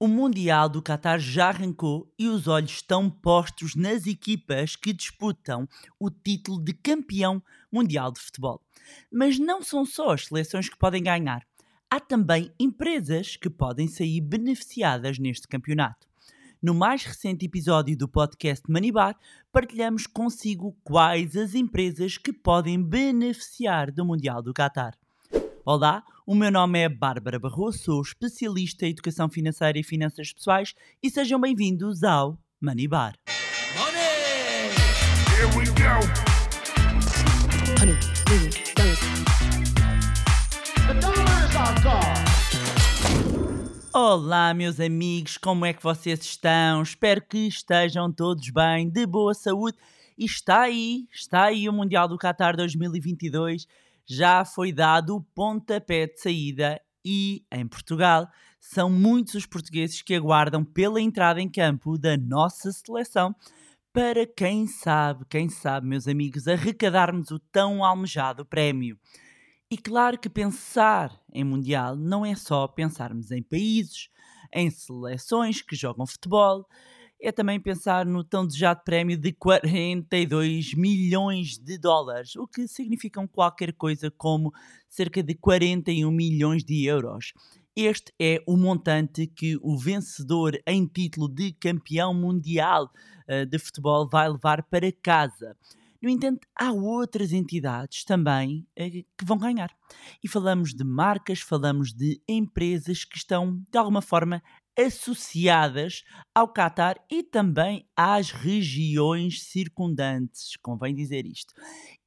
O Mundial do Qatar já arrancou e os olhos estão postos nas equipas que disputam o título de campeão mundial de futebol. Mas não são só as seleções que podem ganhar. Há também empresas que podem sair beneficiadas neste campeonato. No mais recente episódio do podcast Manibar, partilhamos consigo quais as empresas que podem beneficiar do Mundial do Qatar. Olá, o meu nome é Bárbara Barroso, sou especialista em educação financeira e finanças pessoais e sejam bem-vindos ao Money Bar. Money! Here we go! Honey, Olá, meus amigos, como é que vocês estão? Espero que estejam todos bem, de boa saúde. E está aí, está aí o Mundial do Qatar 2022 já foi dado o pontapé de saída e, em Portugal, são muitos os portugueses que aguardam pela entrada em campo da nossa seleção para, quem sabe, quem sabe, meus amigos, arrecadarmos o tão almejado prémio. E claro que pensar em Mundial não é só pensarmos em países, em seleções que jogam futebol, é também pensar no tão desejado prémio de 42 milhões de dólares, o que significam qualquer coisa como cerca de 41 milhões de euros. Este é o montante que o vencedor em título de campeão mundial uh, de futebol vai levar para casa. No entanto, há outras entidades também uh, que vão ganhar. E falamos de marcas, falamos de empresas que estão, de alguma forma, associadas ao Catar e também às regiões circundantes, convém dizer isto.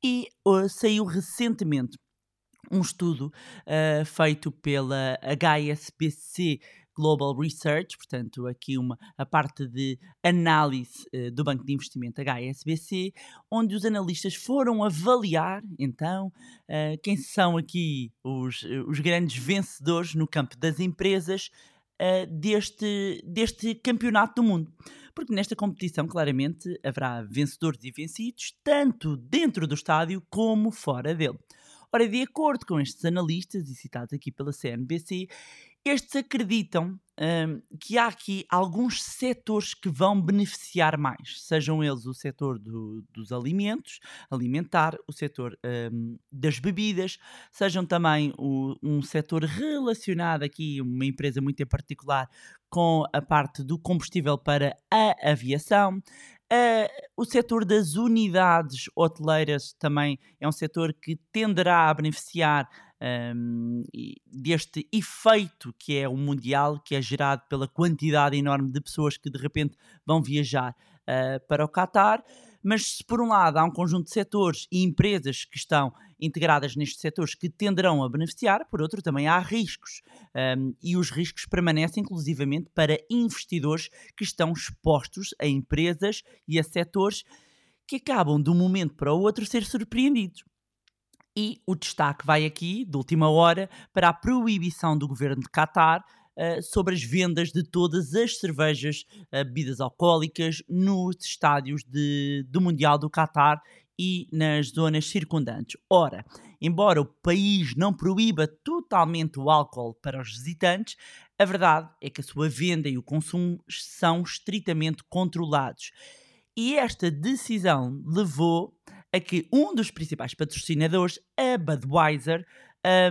E uh, saiu recentemente um estudo uh, feito pela HSBC Global Research, portanto, aqui uma, a parte de análise uh, do Banco de Investimento HSBC, onde os analistas foram avaliar, então, uh, quem são aqui os, os grandes vencedores no campo das empresas uh, deste, deste campeonato do mundo. Porque nesta competição, claramente, haverá vencedores e vencidos, tanto dentro do estádio como fora dele. Ora, de acordo com estes analistas, e citados aqui pela CNBC, estes acreditam um, que há aqui alguns setores que vão beneficiar mais, sejam eles o setor do, dos alimentos, alimentar, o setor um, das bebidas, sejam também o, um setor relacionado aqui, uma empresa muito em particular, com a parte do combustível para a aviação. Uh, o setor das unidades hoteleiras também é um setor que tenderá a beneficiar um, deste efeito que é o mundial, que é gerado pela quantidade enorme de pessoas que de repente vão viajar uh, para o Qatar. Mas se por um lado há um conjunto de setores e empresas que estão integradas nestes setores que tenderão a beneficiar, por outro também há riscos. Um, e os riscos permanecem inclusivamente para investidores que estão expostos a empresas e a setores que acabam de um momento para o outro ser surpreendidos. E o destaque vai aqui, de última hora, para a proibição do governo de Qatar uh, sobre as vendas de todas as cervejas, uh, bebidas alcoólicas nos estádios de, do Mundial do Qatar e nas zonas circundantes. Ora, embora o país não proíba totalmente o álcool para os visitantes, a verdade é que a sua venda e o consumo são estritamente controlados. E esta decisão levou a que um dos principais patrocinadores, a Budweiser,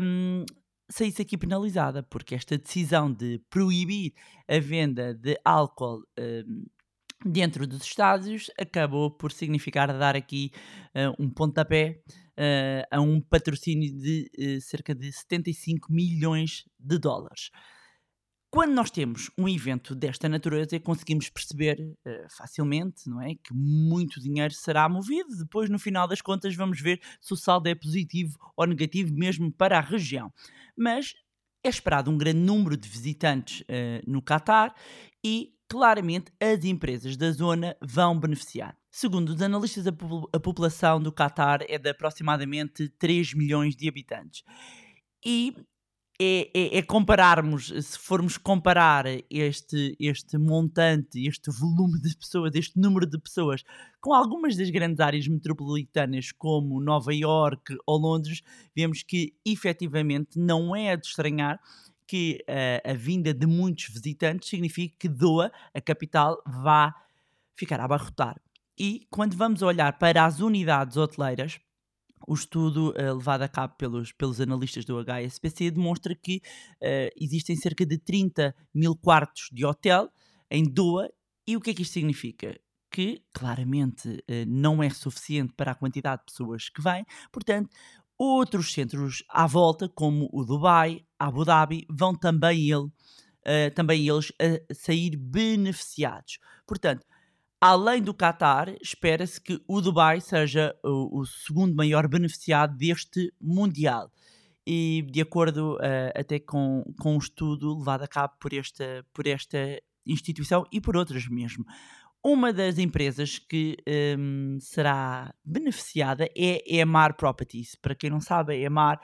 um, saísse aqui penalizada, porque esta decisão de proibir a venda de álcool um, dentro dos estádios acabou por significar dar aqui uh, um pontapé uh, a um patrocínio de uh, cerca de 75 milhões de dólares. Quando nós temos um evento desta natureza, conseguimos perceber uh, facilmente, não é, que muito dinheiro será movido. Depois, no final das contas, vamos ver se o saldo é positivo ou negativo mesmo para a região. Mas é esperado um grande número de visitantes uh, no Catar e claramente as empresas da zona vão beneficiar. Segundo os analistas, a, a população do Catar é de aproximadamente 3 milhões de habitantes. E é, é, é, compararmos, se formos comparar este, este montante, este volume de pessoas, este número de pessoas, com algumas das grandes áreas metropolitanas como Nova York ou Londres, vemos que efetivamente não é de estranhar que uh, a vinda de muitos visitantes significa que Doha, a capital, vá ficar a abarrotar. E quando vamos olhar para as unidades hoteleiras, o estudo uh, levado a cabo pelos, pelos analistas do HSBC demonstra que uh, existem cerca de 30 mil quartos de hotel em Doha. E o que é que isto significa? Que claramente uh, não é suficiente para a quantidade de pessoas que vêm, portanto, outros centros à volta, como o Dubai, Abu Dhabi, vão também, ele, também eles sair beneficiados. Portanto, Além do Qatar, espera-se que o Dubai seja o, o, segundo maior beneficiado deste Mundial. E de acordo uh, até com, com um estudo levado a cabo por esta, por esta instituição e por outras mesmo. Uma das empresas que um, será beneficiada é Emar Properties. Para quem não sabe, Emar,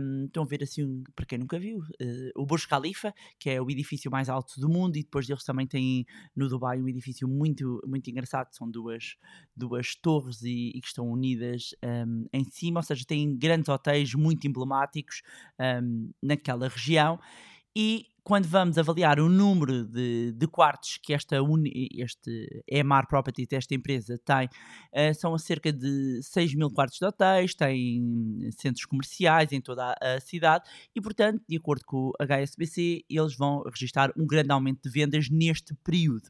um, estão a ver assim, para quem nunca viu, uh, o Burj Khalifa, que é o edifício mais alto do mundo, e depois deles também têm no Dubai um edifício muito, muito engraçado, são duas, duas torres e, e que estão unidas um, em cima, ou seja, têm grandes hotéis muito emblemáticos hum, naquela região. E quando vamos avaliar o número de, de quartos que esta este EMAR Properties, esta empresa, tem, uh, são cerca de 6 mil quartos de hotéis, tem centros comerciais em toda a cidade e, portanto, de acordo com o HSBC, eles vão registrar um grande aumento de vendas neste período.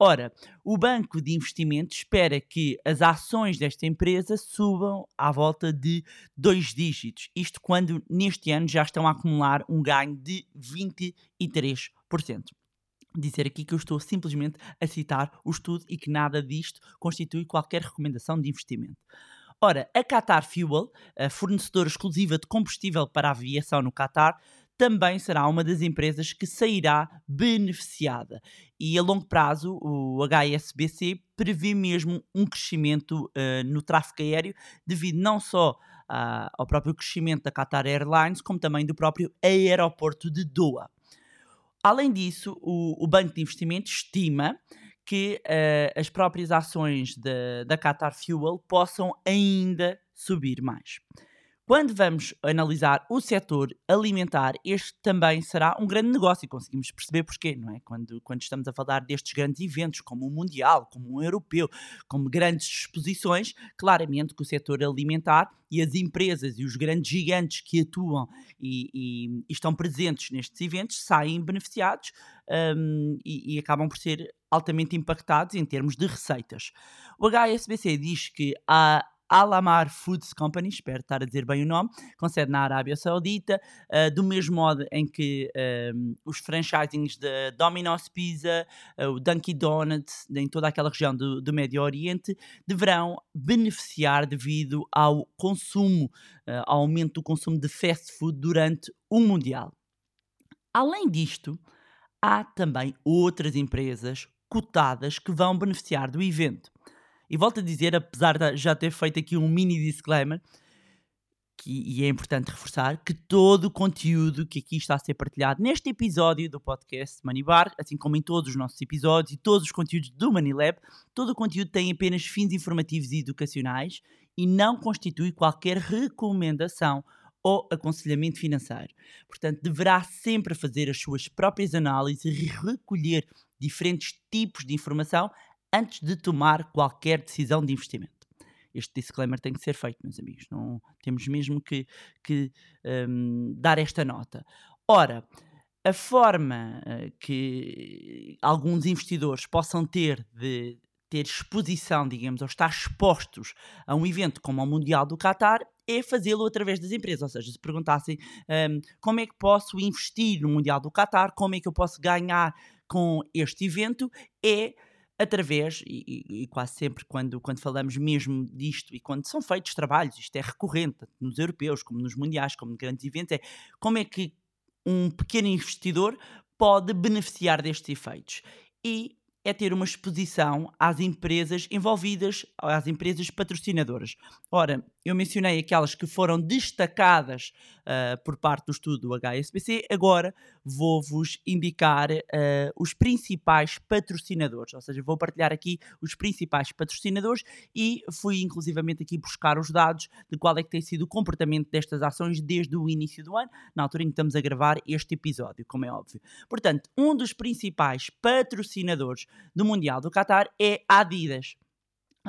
Ora, o banco de investimento espera que as ações desta empresa subam à volta de dois dígitos. Isto quando neste ano já estão a acumular um ganho de 23%. Dizer aqui que eu estou simplesmente a citar o estudo e que nada disto constitui qualquer recomendação de investimento. Ora, a Qatar Fuel, a fornecedora exclusiva de combustível para a aviação no Qatar, também será uma das empresas que sairá beneficiada. E a longo prazo, o HSBC prevê mesmo um crescimento uh, no tráfego aéreo, devido não só uh, ao próprio crescimento da Qatar Airlines, como também do próprio aeroporto de Doha. Além disso, o, o Banco de Investimento estima que uh, as próprias ações da Qatar Fuel possam ainda subir mais. Quando vamos analisar o setor alimentar, este também será um grande negócio e conseguimos perceber porquê, não é? Quando, quando estamos a falar destes grandes eventos, como o Mundial, como o Europeu, como grandes exposições, claramente que o setor alimentar e as empresas e os grandes gigantes que atuam e, e, e estão presentes nestes eventos saem beneficiados um, e, e acabam por ser altamente impactados em termos de receitas. O HSBC diz que há Alamar Foods Company, espero estar a dizer bem o nome, com sede na Arábia Saudita, uh, do mesmo modo em que uh, os franchisings da Domino's Pizza, uh, o Dunkin' Donuts, em toda aquela região do, do Médio Oriente, deverão beneficiar devido ao consumo, ao aumento do consumo de fast food durante o Mundial. Além disto, há também outras empresas cotadas que vão beneficiar do evento. E volto a dizer, apesar de já ter feito aqui um mini disclaimer, que, e é importante reforçar, que todo o conteúdo que aqui está a ser partilhado neste episódio do podcast Moneybar, assim como em todos os nossos episódios e todos os conteúdos do Moneylab, todo o conteúdo tem apenas fins informativos e educacionais e não constitui qualquer recomendação ou aconselhamento financeiro. Portanto, deverá sempre fazer as suas próprias análises e recolher diferentes tipos de informação antes de tomar qualquer decisão de investimento. Este disclaimer tem que ser feito, meus amigos. Não temos mesmo que, que um, dar esta nota. Ora, a forma uh, que alguns investidores possam ter de ter exposição, digamos, ou estar expostos a um evento como o Mundial do Qatar é fazê-lo através das empresas. Ou seja, se perguntassem um, como é que posso investir no Mundial do Qatar, como é que eu posso ganhar com este evento, é através, e, e, quase sempre quando, quando falamos mesmo disto e quando são feitos trabalhos, isto é recorrente, tanto nos europeus como nos mundiais, como nos grandes eventos, é como é que um pequeno investidor pode beneficiar destes efeitos. E é ter uma exposição às empresas envolvidas, às empresas patrocinadoras. Ora, eu mencionei aquelas que foram destacadas uh, por parte do estudo do HSBC, agora vou-vos indicar uh, os principais patrocinadores, ou seja, vou partilhar aqui os principais patrocinadores e fui inclusivamente aqui buscar os dados de qual é que tem sido o comportamento destas ações desde o início do ano, na altura em que estamos a gravar este episódio, como é óbvio. Portanto, um dos principais patrocinadores do Mundial do Qatar é a Adidas.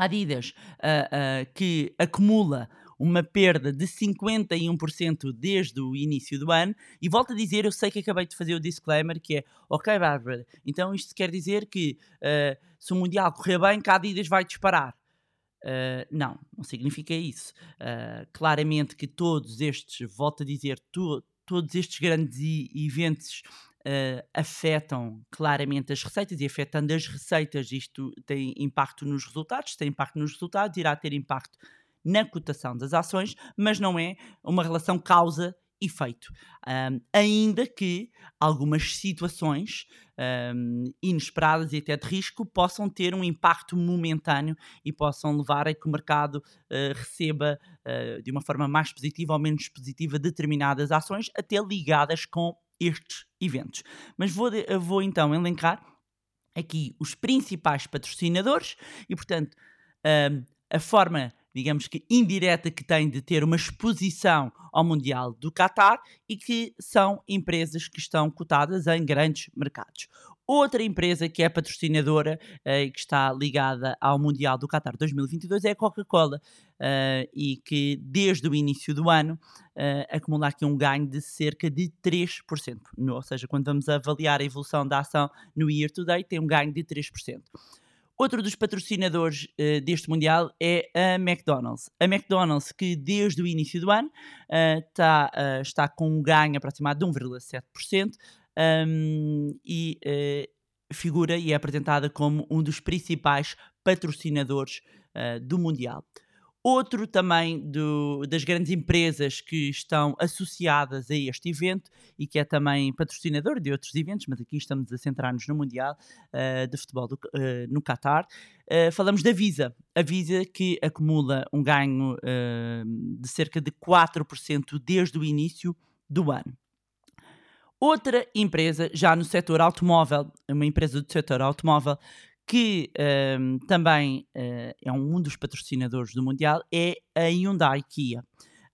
Adidas, uh, uh, que acumula uma perda de 51% desde o início do ano. E volto a dizer, eu sei que acabei de fazer o disclaimer, que é, ok, Bárbara, então isto quer dizer que uh, se o Mundial correr bem, que a Adidas vai disparar. Uh, não, não significa isso. Uh, claramente que todos estes, volto a dizer, to, todos estes grandes eventos uh, afetam claramente as receitas e afetando as receitas, isto tem impacto nos resultados. Tem impacto nos resultados, irá ter impacto na cotação das ações, mas não é uma relação causa efeito. Um, ainda que algumas situações um, inesperadas e até de risco possam ter um impacto momentâneo e possam levar a que o mercado uh, receba uh, de uma forma mais positiva ou menos positiva determinadas ações, até ligadas com estes eventos. Mas vou, vou então elencar aqui os principais patrocinadores e, portanto, um, a forma digamos que indireta que tem de ter uma exposição ao Mundial do Qatar e que são empresas que estão cotadas em grandes mercados. Outra empresa que é patrocinadora eh, e uh, que está ligada ao Mundial do Qatar 2022 é a Coca-Cola uh, e que desde o início do ano uh, acumula aqui um ganho de cerca de 3%. No, ou seja, quando vamos avaliar a evolução da ação no year to date, tem um ganho de 3%. Outro dos patrocinadores uh, deste Mundial é a McDonald's. A McDonald's, que desde o início do ano uh, tá, uh, está com um ganho aproximado de 1,7% um, e figura e é apresentada como um dos principais patrocinadores do Mundial. Outro também do, das grandes empresas que estão associadas a este evento e que é também patrocinador de outros eventos, mas aqui estamos a centrar-nos no Mundial uh, de Futebol do, uh, no Qatar. Uh, falamos da Visa. A Visa que acumula um ganho de cerca de 4% desde o início do ano. Outra empresa, já no setor automóvel, uma empresa do setor automóvel, que um, também uh, é um dos patrocinadores do Mundial, é a Hyundai Kia.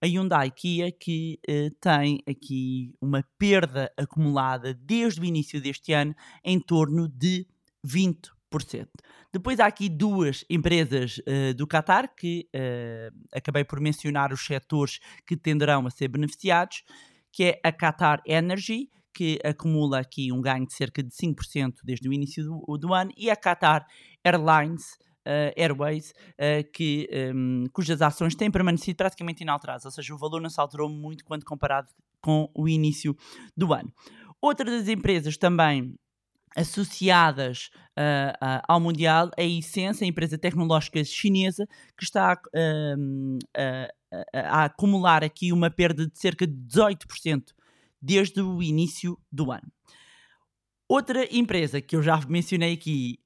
A Hyundai Kia que uh, tem aqui uma perda acumulada desde o início deste ano em torno de 20%. Depois há aqui duas empresas uh, do Qatar que acabei por mencionar os setores que tenderão a ser beneficiados, que é a Qatar Energy, que acumula aqui um ganho de cerca de 5% desde o início do, do ano, e a Qatar Airlines, uh, Airways, uh, que, um, cujas ações têm permanecido praticamente inalteradas, ou seja, o valor não se alterou muito quando comparado com o início do ano. Outra das empresas também associadas uh, ao Mundial a Essence, a empresa tecnológica chinesa, que está uh, a acumular aqui uma perda de cerca de 18% desde o início do ano. Outra empresa que eu já mencionei aqui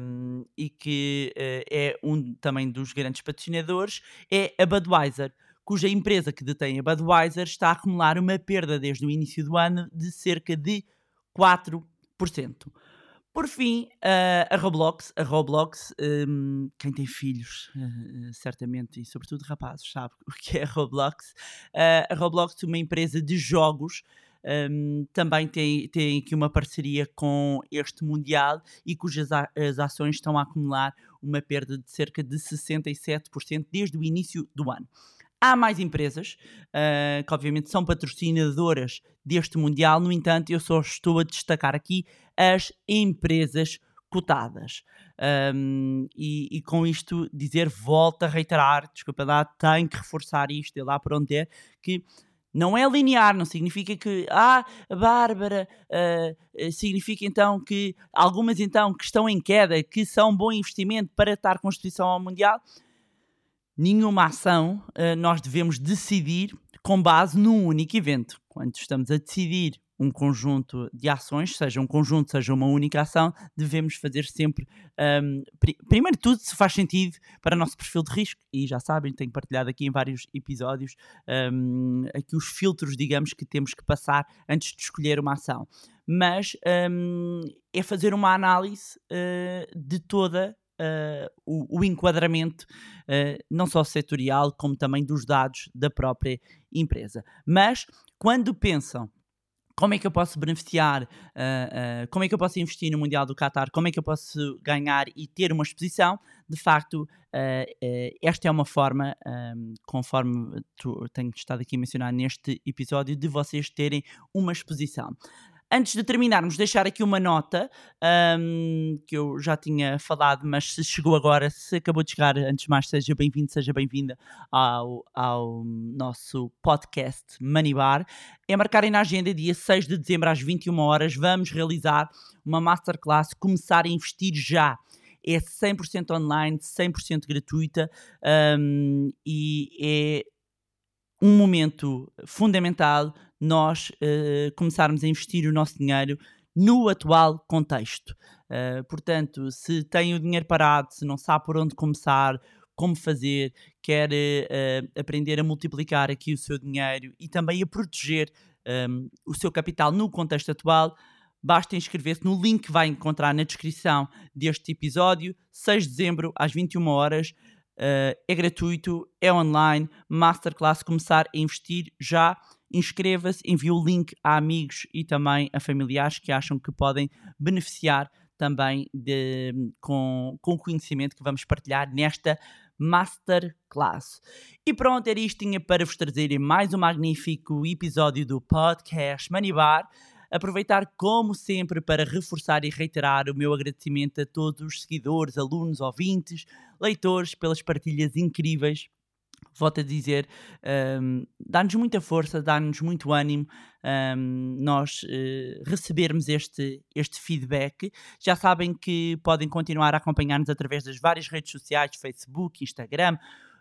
um, e que uh, é um também dos grandes patrocinadores é a Budweiser, cuja empresa que detém a Budweiser está a acumular uma perda desde o início do ano de cerca de 4%. Por fim, a Roblox. A Roblox, um, quem tem filhos, uh, certamente, e sobretudo rapazes, sabe o que é a Roblox. Uh, a Roblox uma empresa de jogos um, também tem, tem aqui uma parceria com este Mundial e cujas a, as ações estão a acumular uma perda de cerca de 67% desde o início do ano. Há mais empresas uh, que, obviamente, são patrocinadoras deste Mundial, no entanto, eu só estou a destacar aqui as empresas cotadas. Um, e, e, com isto dizer, volto a reiterar, desculpa lá, tenho que reforçar isto, é lá por onde é, que não é linear, não significa que, ah, Bárbara, uh, significa então que algumas então que estão em queda, que são bom investimento para estar com a exposição ao Mundial. Nenhuma ação uh, nós devemos decidir com base num único evento. Quando estamos a decidir um conjunto de ações, seja um conjunto, seja uma única ação, devemos fazer sempre, um, pri primeiro de tudo, se faz sentido para o nosso perfil de risco, e já sabem, tenho partilhado aqui em vários episódios, um, aqui os filtros, digamos, que temos que passar antes de escolher uma ação. Mas um, é fazer uma análise uh, de toda Uh, o, o, enquadramento, uh, não só setorial, como também dos dados da própria empresa. Mas quando pensam como é que eu posso beneficiar, uh, uh, como é que eu posso investir no Mundial do Qatar, como é que eu posso ganhar e ter uma exposição, de facto, uh, esta é uma forma, conforme tu, tenho estado aqui a mencionar neste episódio, de vocês terem uma exposição. Antes de terminarmos, deixar aqui uma nota um, que eu já tinha falado, mas se chegou agora, se acabou de chegar, antes de mais, seja bem-vindo, seja bem-vinda ao, ao nosso podcast Money Bar. É marcarem na agenda, dia 6 de dezembro às 21 horas, vamos realizar uma masterclass Começar a Investir Já é 100% online, 100% gratuita um, e é um momento fundamental nós uh, começarmos a investir o nosso dinheiro no atual contexto. Uh, portanto, se tem o dinheiro parado, se não sabe por onde começar, como fazer, quer uh, aprender a multiplicar aqui o seu dinheiro e também a proteger um, ehm, o seu capital no contexto atual, basta inscrever-se no link que vai encontrar na descrição deste episódio, 6 de dezembro, às 21 horas. Uh, é gratuito, é online, masterclass, começar a investir já inscreva-se, envie o link a amigos e também a familiares que acham que podem beneficiar também de, com, com o conhecimento que vamos partilhar nesta Masterclass. E pronto, era isto tinha para vos trazer mais um magnífico episódio do podcast Money Bar. Aproveitar, como sempre, para reforçar e reiterar o meu agradecimento a todos os seguidores, alunos, ouvintes, leitores, pelas partilhas incríveis volto a dizer, um, dá-nos muita força, dá-nos muito ânimo um, nós uh, recebermos este, este feedback. Já sabem que podem continuar a acompanhar-nos através das várias redes sociais, Facebook, Instagram,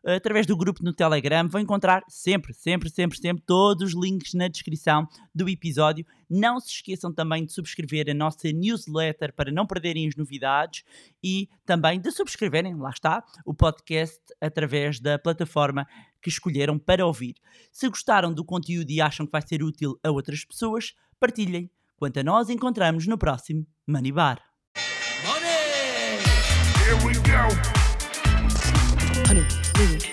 através do grupo no Telegram. Vão encontrar sempre, sempre, sempre, sempre todos os links na descrição do episódio. Não se esqueçam também de subscrever a nossa newsletter para não perderem as novidades e também de subscreverem, lá está, o podcast através da plataforma que escolheram para ouvir. Se gostaram do conteúdo e acham que vai ser útil a outras pessoas, partilhem. Quanto a nós, encontramos no próximo Money Bar. Money! Here we go. Honey,